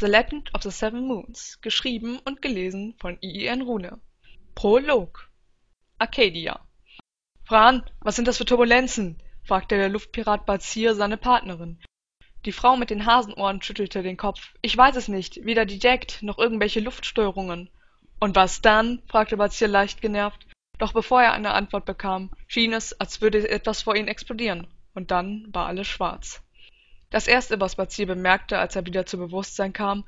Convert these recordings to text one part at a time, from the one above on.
The Legend of the Seven Moons, geschrieben und gelesen von I.I.N. Rune. Prolog Arcadia Fran, was sind das für Turbulenzen? fragte der Luftpirat Bazir seine Partnerin. Die Frau mit den Hasenohren schüttelte den Kopf. Ich weiß es nicht, weder die Jagd noch irgendwelche Luftstörungen. Und was dann? fragte Bazir leicht genervt. Doch bevor er eine Antwort bekam, schien es, als würde etwas vor ihnen explodieren. Und dann war alles schwarz. Das erste, was Bazir bemerkte, als er wieder zu Bewusstsein kam,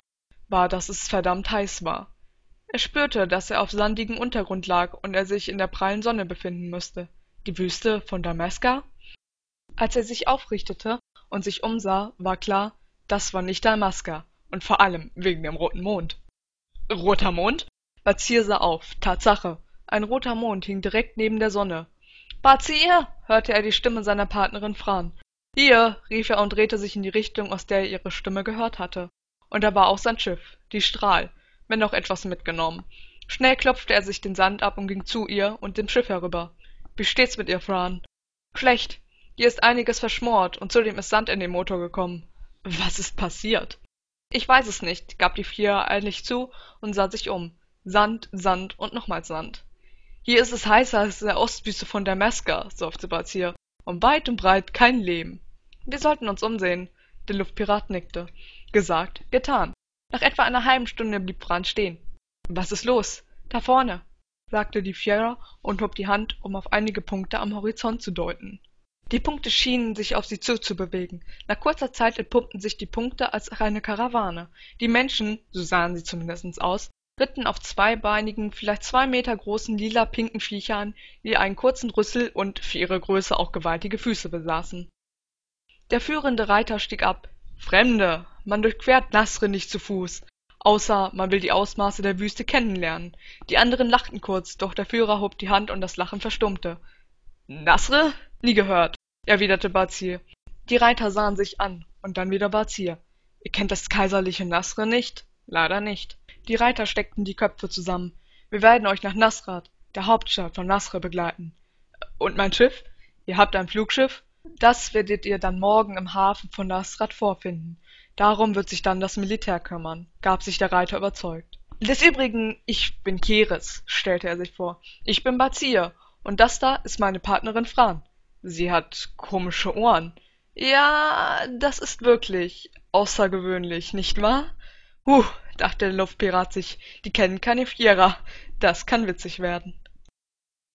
war, dass es verdammt heiß war. Er spürte, dass er auf sandigem Untergrund lag und er sich in der prallen Sonne befinden müsste. Die Wüste von Damaska? Als er sich aufrichtete und sich umsah, war klar, das war nicht Damaska. Und vor allem wegen dem roten Mond. Roter Mond? Bazir sah auf. Tatsache. Ein roter Mond hing direkt neben der Sonne. Bazir! hörte er die Stimme seiner Partnerin Fran. Hier! rief er und drehte sich in die Richtung, aus der er ihre Stimme gehört hatte. Und da war auch sein Schiff, die Strahl, wenn auch etwas mitgenommen. Schnell klopfte er sich den Sand ab und ging zu ihr und dem Schiff herüber. Wie steht's mit ihr, Fran? Schlecht. Hier ist einiges verschmort und zudem ist Sand in den Motor gekommen. Was ist passiert? Ich weiß es nicht, gab die Vier eilig zu und sah sich um. Sand, Sand und nochmals Sand. Hier ist es heißer als in der Ostwüste von Damaska, seufzte Bazir. Um weit und breit kein Leben. Wir sollten uns umsehen. Der Luftpirat nickte. Gesagt, getan. Nach etwa einer halben Stunde blieb Fran stehen. Was ist los? Da vorne, sagte die Fiera und hob die Hand, um auf einige Punkte am Horizont zu deuten. Die Punkte schienen sich auf sie zuzubewegen. Nach kurzer Zeit entpuppten sich die Punkte als eine Karawane. Die Menschen, so sahen sie zumindest aus, ritten auf zweibeinigen, vielleicht zwei Meter großen lila-pinken Viechern, die einen kurzen Rüssel und, für ihre Größe auch gewaltige Füße besaßen. Der führende Reiter stieg ab. Fremde, man durchquert Nasre nicht zu Fuß, außer man will die Ausmaße der Wüste kennenlernen. Die anderen lachten kurz, doch der Führer hob die Hand und das Lachen verstummte. Nasre? Nie gehört, erwiderte Bazir. Die Reiter sahen sich an, und dann wieder Bazir. Ihr kennt das kaiserliche Nasre nicht? Leider nicht. Die Reiter steckten die Köpfe zusammen. Wir werden euch nach Nasrat, der Hauptstadt von Nasre, begleiten. Und mein Schiff? Ihr habt ein Flugschiff? Das werdet ihr dann morgen im Hafen von Nasrat vorfinden. Darum wird sich dann das Militär kümmern, gab sich der Reiter überzeugt. Des Übrigen, ich bin Keres, stellte er sich vor. Ich bin Bazir, und das da ist meine Partnerin Fran. Sie hat komische Ohren. Ja, das ist wirklich außergewöhnlich, nicht wahr? Huh, dachte der Luftpirat sich, die kennen keine Vierer. Das kann witzig werden.